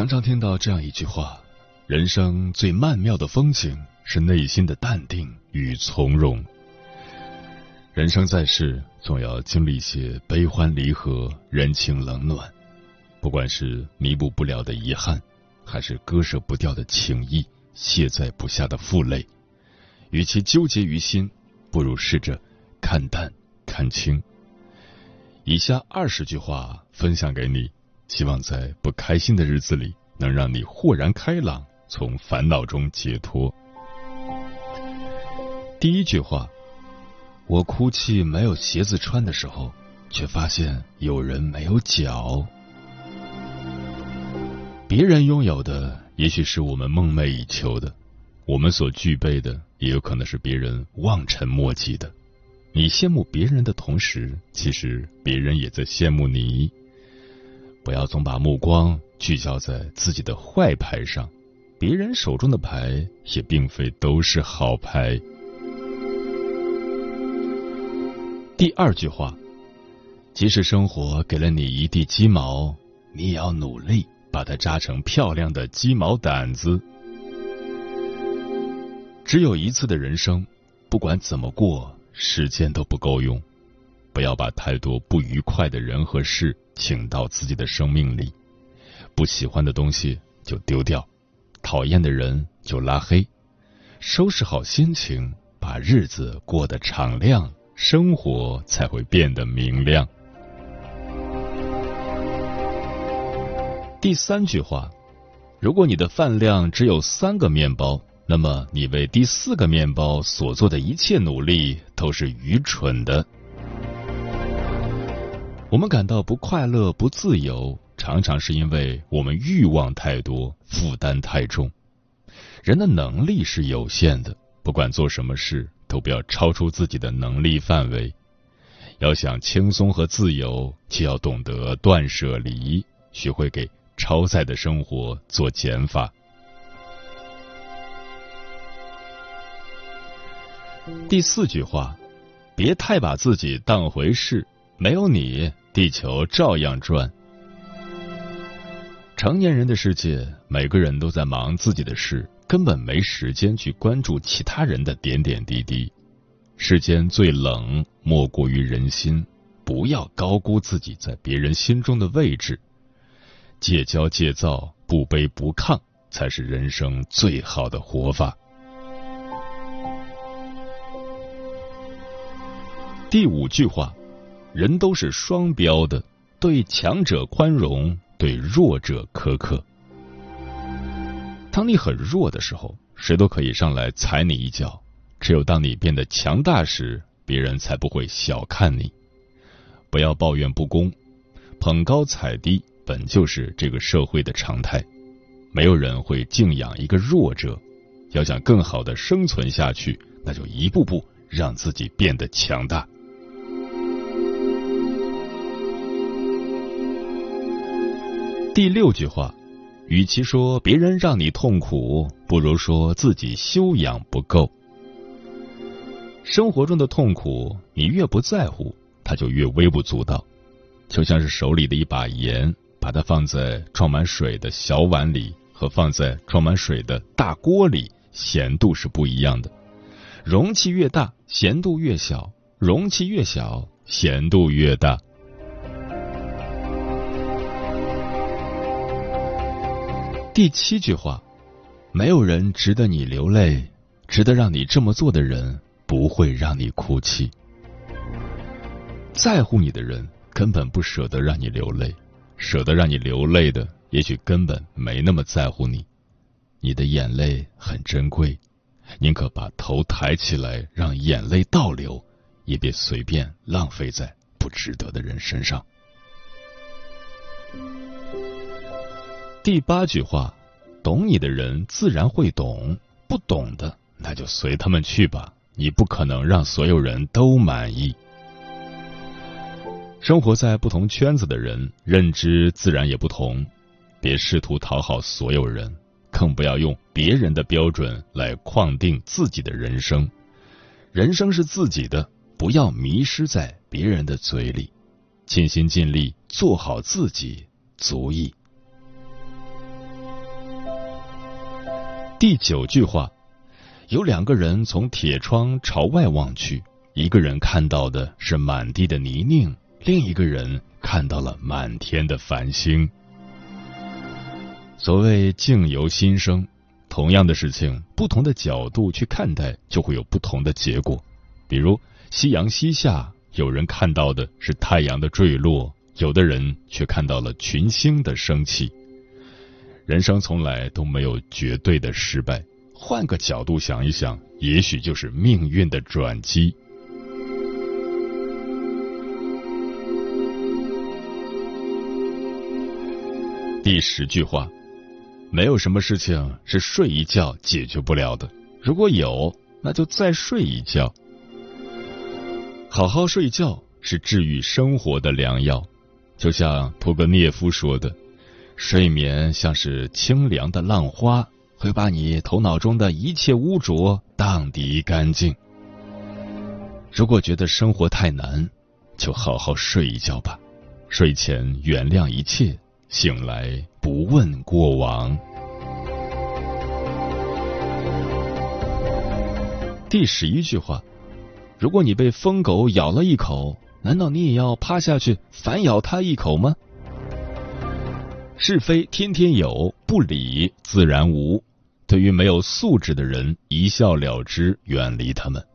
常常听到这样一句话：人生最曼妙的风景是内心的淡定与从容。人生在世，总要经历一些悲欢离合、人情冷暖。不管是弥补不了的遗憾，还是割舍不掉的情谊、卸载不下的负累，与其纠结于心，不如试着看淡、看清。以下二十句话分享给你。希望在不开心的日子里，能让你豁然开朗，从烦恼中解脱。第一句话，我哭泣没有鞋子穿的时候，却发现有人没有脚。别人拥有的，也许是我们梦寐以求的；我们所具备的，也有可能是别人望尘莫及的。你羡慕别人的同时，其实别人也在羡慕你。不要总把目光聚焦在自己的坏牌上，别人手中的牌也并非都是好牌。第二句话，即使生活给了你一地鸡毛，你也要努力把它扎成漂亮的鸡毛掸子。只有一次的人生，不管怎么过，时间都不够用。不要把太多不愉快的人和事请到自己的生命里，不喜欢的东西就丢掉，讨厌的人就拉黑，收拾好心情，把日子过得敞亮，生活才会变得明亮。第三句话，如果你的饭量只有三个面包，那么你为第四个面包所做的一切努力都是愚蠢的。我们感到不快乐、不自由，常常是因为我们欲望太多，负担太重。人的能力是有限的，不管做什么事，都不要超出自己的能力范围。要想轻松和自由，就要懂得断舍离，学会给超载的生活做减法。第四句话，别太把自己当回事，没有你。地球照样转。成年人的世界，每个人都在忙自己的事，根本没时间去关注其他人的点点滴滴。世间最冷，莫过于人心。不要高估自己在别人心中的位置。戒骄戒躁，不卑不亢，才是人生最好的活法。第五句话。人都是双标的，对强者宽容，对弱者苛刻。当你很弱的时候，谁都可以上来踩你一脚；只有当你变得强大时，别人才不会小看你。不要抱怨不公，捧高踩低本就是这个社会的常态。没有人会敬仰一个弱者。要想更好的生存下去，那就一步步让自己变得强大。第六句话，与其说别人让你痛苦，不如说自己修养不够。生活中的痛苦，你越不在乎，它就越微不足道。就像是手里的一把盐，把它放在装满水的小碗里，和放在装满水的大锅里，咸度是不一样的。容器越大，咸度越小；容器越小，咸度越大。第七句话，没有人值得你流泪，值得让你这么做的人不会让你哭泣。在乎你的人根本不舍得让你流泪，舍得让你流泪的，也许根本没那么在乎你。你的眼泪很珍贵，宁可把头抬起来让眼泪倒流，也别随便浪费在不值得的人身上。第八句话，懂你的人自然会懂，不懂的那就随他们去吧。你不可能让所有人都满意。生活在不同圈子的人，认知自然也不同。别试图讨好所有人，更不要用别人的标准来框定自己的人生。人生是自己的，不要迷失在别人的嘴里。尽心尽力做好自己，足矣。第九句话，有两个人从铁窗朝外望去，一个人看到的是满地的泥泞，另一个人看到了满天的繁星。所谓境由心生，同样的事情，不同的角度去看待，就会有不同的结果。比如夕阳西下，有人看到的是太阳的坠落，有的人却看到了群星的升起。人生从来都没有绝对的失败，换个角度想一想，也许就是命运的转机。第十句话，没有什么事情是睡一觉解决不了的，如果有，那就再睡一觉。好好睡觉是治愈生活的良药，就像屠格涅夫说的。睡眠像是清凉的浪花，会把你头脑中的一切污浊荡涤干净。如果觉得生活太难，就好好睡一觉吧。睡前原谅一切，醒来不问过往。第十一句话：如果你被疯狗咬了一口，难道你也要趴下去反咬它一口吗？是非天天有，不理自然无。对于没有素质的人，一笑了之，远离他们。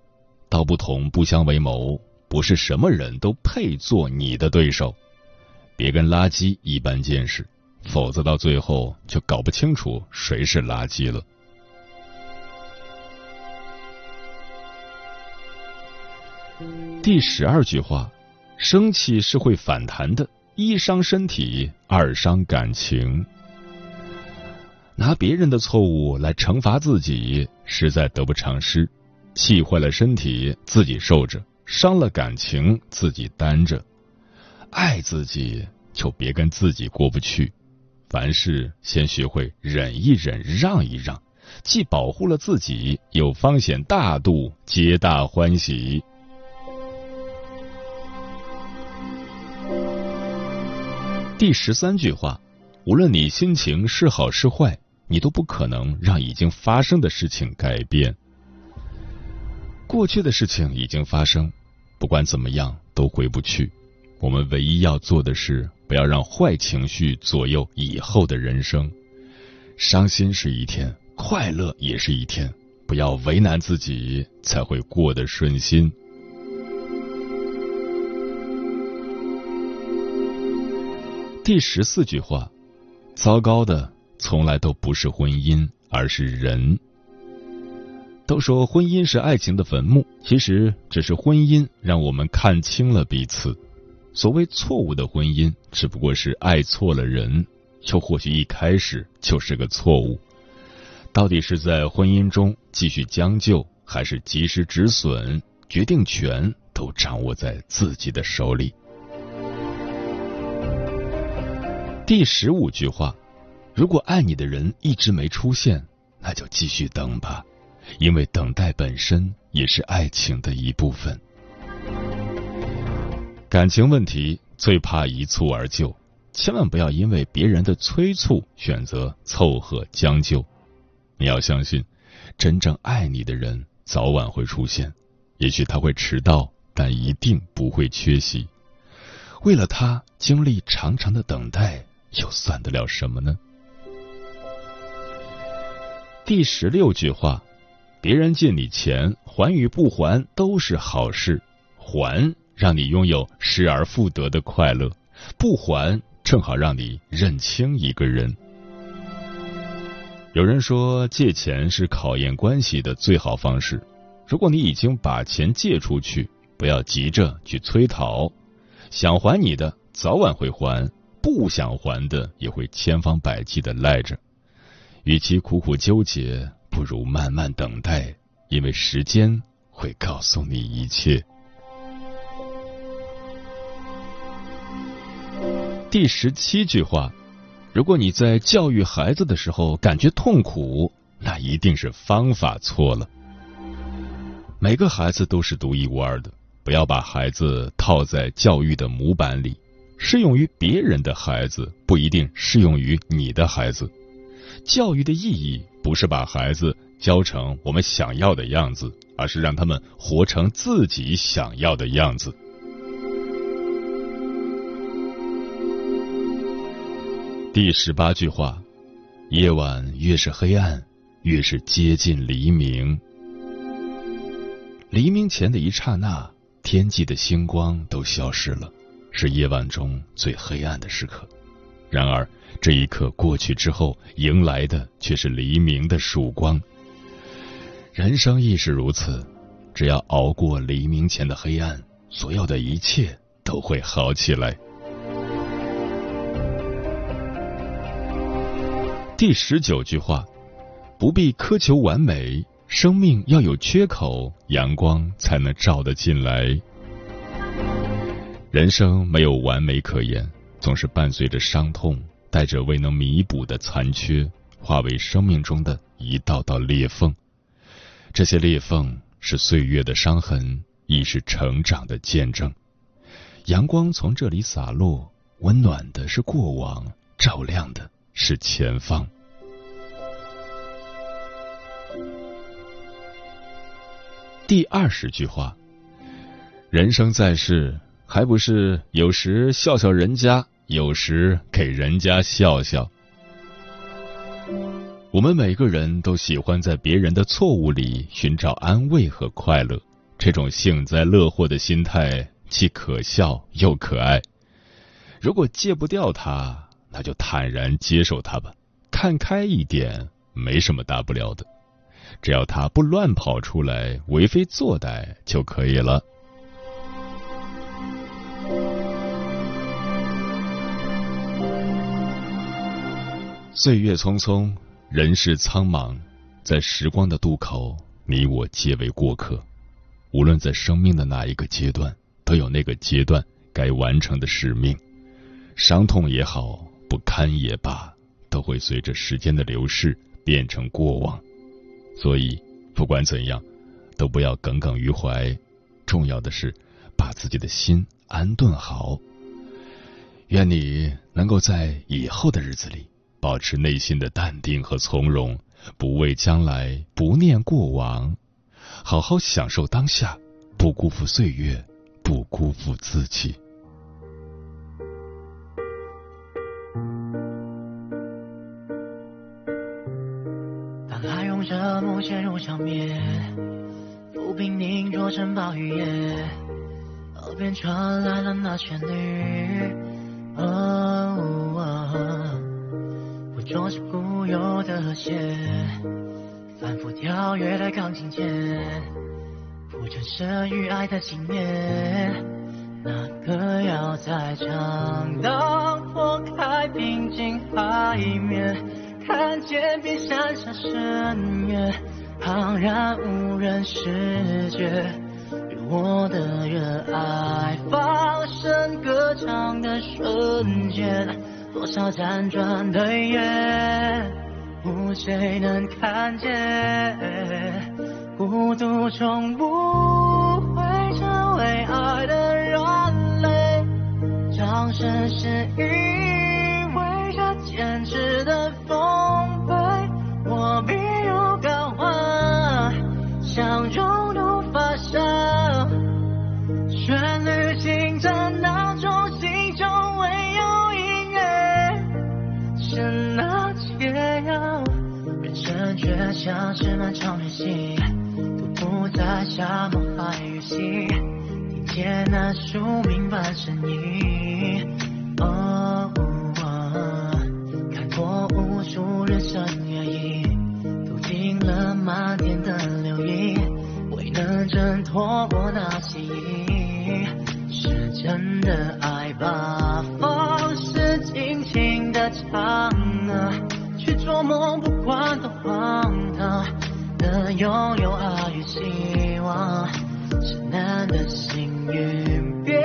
道不同不相为谋，不是什么人都配做你的对手。别跟垃圾一般见识，否则到最后就搞不清楚谁是垃圾了。第十二句话：生气是会反弹的。一伤身体，二伤感情。拿别人的错误来惩罚自己，实在得不偿失。气坏了身体，自己受着；伤了感情，自己担着。爱自己，就别跟自己过不去。凡事先学会忍一忍，让一让，既保护了自己，又方显大度，皆大欢喜。第十三句话，无论你心情是好是坏，你都不可能让已经发生的事情改变。过去的事情已经发生，不管怎么样都回不去。我们唯一要做的是，不要让坏情绪左右以后的人生。伤心是一天，快乐也是一天，不要为难自己，才会过得顺心。第十四句话，糟糕的从来都不是婚姻，而是人。都说婚姻是爱情的坟墓，其实只是婚姻让我们看清了彼此。所谓错误的婚姻，只不过是爱错了人，又或许一开始就是个错误。到底是在婚姻中继续将就，还是及时止损，决定权都掌握在自己的手里。第十五句话：如果爱你的人一直没出现，那就继续等吧，因为等待本身也是爱情的一部分。感情问题最怕一蹴而就，千万不要因为别人的催促选择凑合将就。你要相信，真正爱你的人早晚会出现，也许他会迟到，但一定不会缺席。为了他经历长长的等待，又算得了什么呢？第十六句话：别人借你钱，还与不还都是好事。还让你拥有失而复得的快乐，不还正好让你认清一个人。有人说，借钱是考验关系的最好方式。如果你已经把钱借出去，不要急着去催讨，想还你的早晚会还，不想还的也会千方百计的赖着。与其苦苦纠结，不如慢慢等待，因为时间会告诉你一切。第十七句话：如果你在教育孩子的时候感觉痛苦，那一定是方法错了。每个孩子都是独一无二的，不要把孩子套在教育的模板里。适用于别人的孩子，不一定适用于你的孩子。教育的意义不是把孩子教成我们想要的样子，而是让他们活成自己想要的样子。第十八句话：夜晚越是黑暗，越是接近黎明。黎明前的一刹那，天际的星光都消失了，是夜晚中最黑暗的时刻。然而，这一刻过去之后，迎来的却是黎明的曙光。人生亦是如此，只要熬过黎明前的黑暗，所有的一切都会好起来。第十九句话：不必苛求完美，生命要有缺口，阳光才能照得进来。人生没有完美可言。总是伴随着伤痛，带着未能弥补的残缺，化为生命中的一道道裂缝。这些裂缝是岁月的伤痕，亦是成长的见证。阳光从这里洒落，温暖的是过往，照亮的是前方。第二十句话：人生在世，还不是有时笑笑人家。有时给人家笑笑。我们每个人都喜欢在别人的错误里寻找安慰和快乐，这种幸灾乐祸的心态既可笑又可爱。如果戒不掉它，那就坦然接受它吧，看开一点，没什么大不了的，只要它不乱跑出来为非作歹就可以了。岁月匆匆，人世苍茫，在时光的渡口，你我皆为过客。无论在生命的哪一个阶段，都有那个阶段该完成的使命。伤痛也好，不堪也罢，都会随着时间的流逝变成过往。所以，不管怎样，都不要耿耿于怀。重要的是，把自己的心安顿好。愿你能够在以后的日子里。保持内心的淡定和从容，不畏将来，不念过往，好好享受当下，不辜负岁月，不辜负自己。当海涌着幕陷入场面，浮萍凝浊成暴雨夜，耳边传来了那旋律。说是固有的和谐，反复跳跃的钢琴键，谱成生与爱的经验。哪个要在唱？当拨开平静海面，看见冰山下深渊，庞然无人世界，与我的热爱放声歌唱的瞬间。多少辗转的夜，无谁能看见。孤独终不会成为爱的软肋，掌声是因为这坚持的像是漫长旅行，徒步在沙漠海域行，听见那宿命般声音。哦，看过无数人生远影，读尽了漫天的流萤，未能挣脱过那吸引，是真的爱吧？风是轻轻的唱啊。去做梦，不管多荒，拥有爱与希望，是难得幸运。别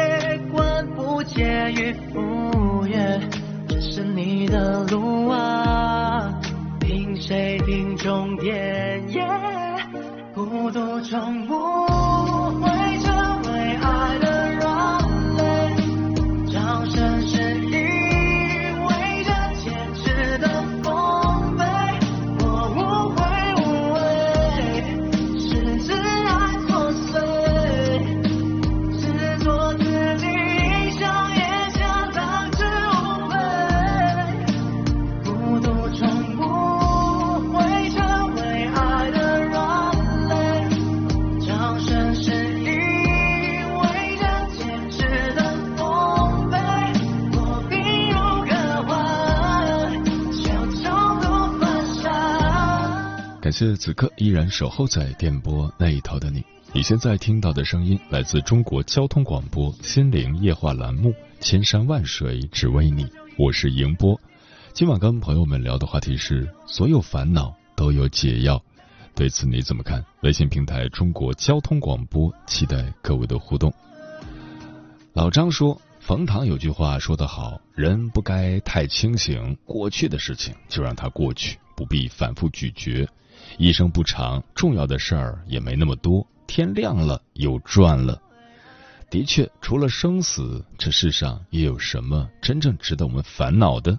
管不介于赴约，这是你的路啊，凭谁定终点？孤独从不谢此刻依然守候在电波那一头的你。你现在听到的声音来自中国交通广播心灵夜话栏目《千山万水只为你》，我是迎波。今晚跟朋友们聊的话题是：所有烦恼都有解药。对此你怎么看？微信平台中国交通广播，期待各位的互动。老张说，冯唐有句话说得好：人不该太清醒，过去的事情就让它过去，不必反复咀嚼。一生不长，重要的事儿也没那么多。天亮了，又赚了。的确，除了生死，这世上又有什么真正值得我们烦恼的？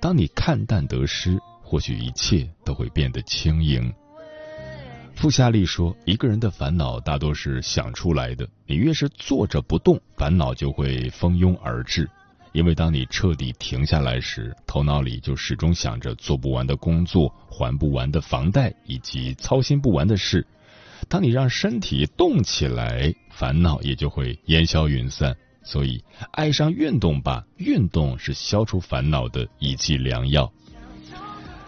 当你看淡得失，或许一切都会变得轻盈。傅夏利说：“一个人的烦恼大多是想出来的。你越是坐着不动，烦恼就会蜂拥而至。”因为当你彻底停下来时，头脑里就始终想着做不完的工作、还不完的房贷以及操心不完的事。当你让身体动起来，烦恼也就会烟消云散。所以，爱上运动吧，运动是消除烦恼的一剂良药。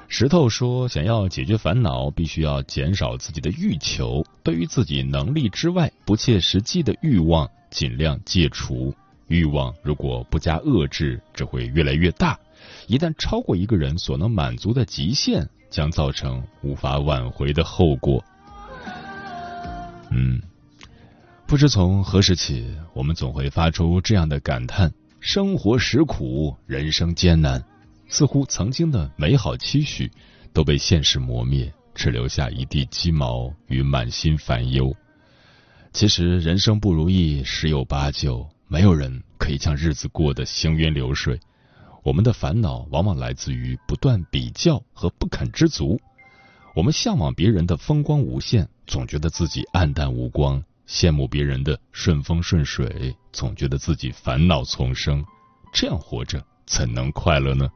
石头说：“想要解决烦恼，必须要减少自己的欲求，对于自己能力之外不切实际的欲望，尽量戒除。”欲望如果不加遏制，只会越来越大。一旦超过一个人所能满足的极限，将造成无法挽回的后果。嗯，不知从何时起，我们总会发出这样的感叹：生活实苦，人生艰难。似乎曾经的美好期许都被现实磨灭，只留下一地鸡毛与满心烦忧。其实，人生不如意十有八九。没有人可以将日子过得行云流水，我们的烦恼往往来自于不断比较和不肯知足。我们向往别人的风光无限，总觉得自己黯淡无光；羡慕别人的顺风顺水，总觉得自己烦恼丛生。这样活着怎能快乐呢？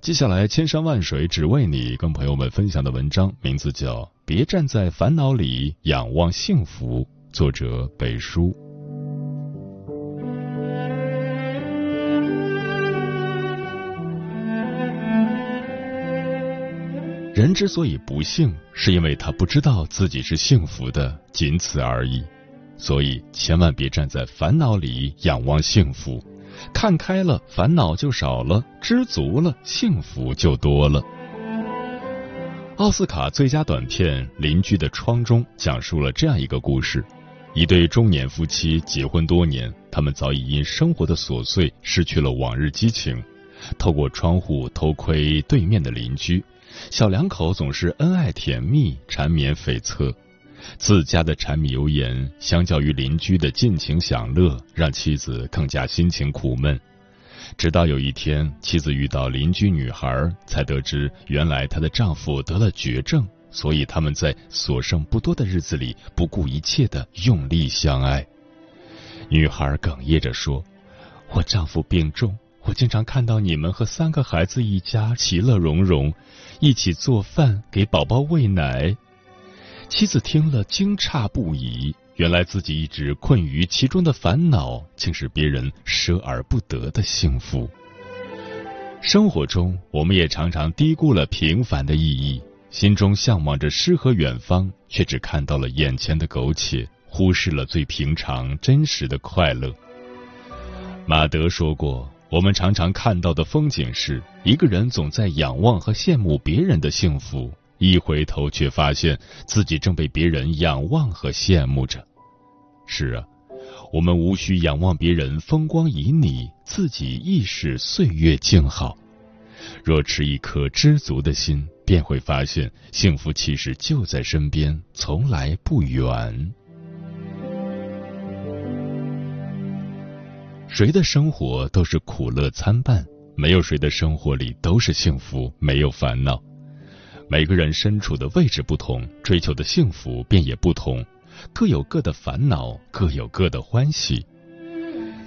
接下来，千山万水只为你，跟朋友们分享的文章名字叫《别站在烦恼里仰望幸福》，作者北叔。人之所以不幸，是因为他不知道自己是幸福的，仅此而已。所以千万别站在烦恼里仰望幸福，看开了，烦恼就少了；知足了，幸福就多了。奥斯卡最佳短片《邻居的窗》中讲述了这样一个故事：一对中年夫妻结婚多年，他们早已因生活的琐碎失去了往日激情，透过窗户偷窥对面的邻居。小两口总是恩爱甜蜜、缠绵悱恻，自家的柴米油盐，相较于邻居的尽情享乐，让妻子更加心情苦闷。直到有一天，妻子遇到邻居女孩，才得知原来她的丈夫得了绝症，所以他们在所剩不多的日子里不顾一切的用力相爱。女孩哽咽着说：“我丈夫病重。”我经常看到你们和三个孩子一家其乐融融，一起做饭给宝宝喂奶。妻子听了惊诧不已，原来自己一直困于其中的烦恼，竟是别人舍而不得的幸福。生活中，我们也常常低估了平凡的意义，心中向往着诗和远方，却只看到了眼前的苟且，忽视了最平常真实的快乐。马德说过：“我们常常看到的风景是，一个人总在仰望和羡慕别人的幸福，一回头却发现自己正被别人仰望和羡慕着。”是啊。我们无需仰望别人风光旖旎，自己亦是岁月静好。若持一颗知足的心，便会发现幸福其实就在身边，从来不远。谁的生活都是苦乐参半，没有谁的生活里都是幸福，没有烦恼。每个人身处的位置不同，追求的幸福便也不同。各有各的烦恼，各有各的欢喜。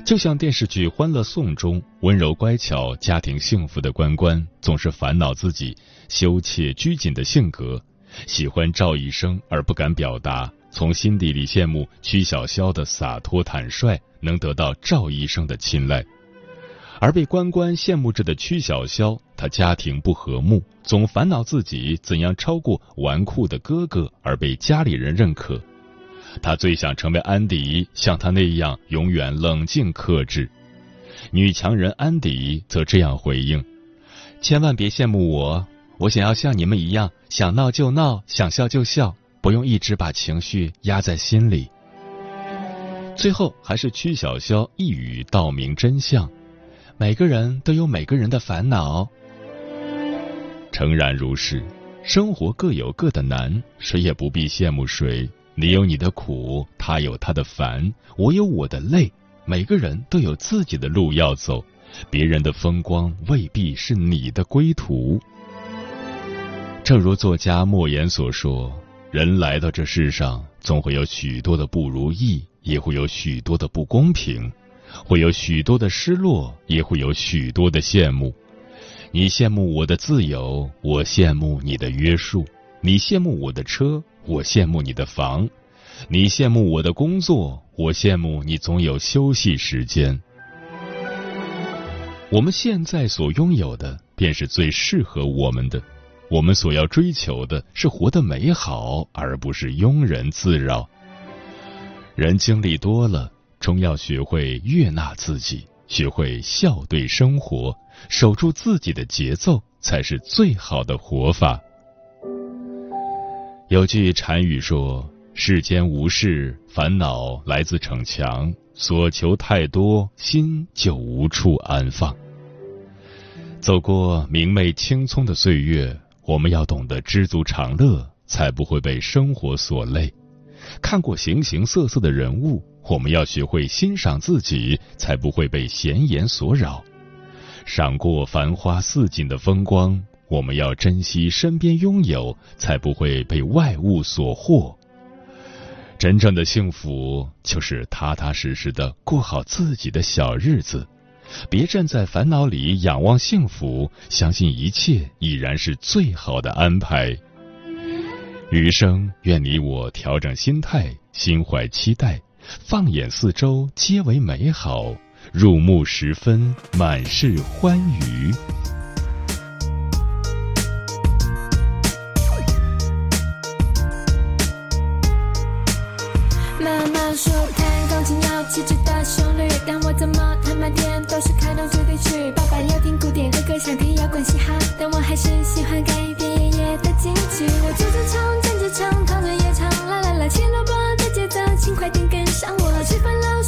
就像电视剧《欢乐颂》中温柔乖巧、家庭幸福的关关，总是烦恼自己羞怯拘谨的性格，喜欢赵医生而不敢表达，从心底里羡慕曲筱绡的洒脱坦率，能得到赵医生的青睐。而被关关羡慕着的曲筱绡，她家庭不和睦，总烦恼自己怎样超过纨绔的哥哥而被家里人认可。他最想成为安迪，像他那样永远冷静克制。女强人安迪则这样回应：“千万别羡慕我，我想要像你们一样，想闹就闹，想笑就笑，不用一直把情绪压在心里。”最后还是曲筱绡一语道明真相：每个人都有每个人的烦恼。诚然如是，生活各有各的难，谁也不必羡慕谁。你有你的苦，他有他的烦，我有我的累。每个人都有自己的路要走，别人的风光未必是你的归途。正如作家莫言所说：“人来到这世上，总会有许多的不如意，也会有许多的不公平，会有许多的失落，也会有许多的羡慕。你羡慕我的自由，我羡慕你的约束；你羡慕我的车。”我羡慕你的房，你羡慕我的工作，我羡慕你总有休息时间。我们现在所拥有的，便是最适合我们的。我们所要追求的是活得美好，而不是庸人自扰。人经历多了，终要学会悦纳自己，学会笑对生活，守住自己的节奏，才是最好的活法。有句禅语说：“世间无事，烦恼来自逞强；所求太多，心就无处安放。”走过明媚青葱的岁月，我们要懂得知足常乐，才不会被生活所累；看过形形色色的人物，我们要学会欣赏自己，才不会被闲言所扰；赏过繁花似锦的风光。我们要珍惜身边拥有，才不会被外物所惑。真正的幸福，就是踏踏实实的过好自己的小日子，别站在烦恼里仰望幸福，相信一切已然是最好的安排。余生，愿你我调整心态，心怀期待，放眼四周皆为美好，入目时分满是欢愉。妈妈说弹钢琴要气质的旋律，但我怎么弹半天都是开动主题曲。爸爸要听古典，哥哥想听摇滚嘻哈，但我还是喜欢改编的惊奇。我坐着唱，站着唱，躺着也唱，啦啦啦，切萝卜的节奏，请快点跟上我。吃饭，了，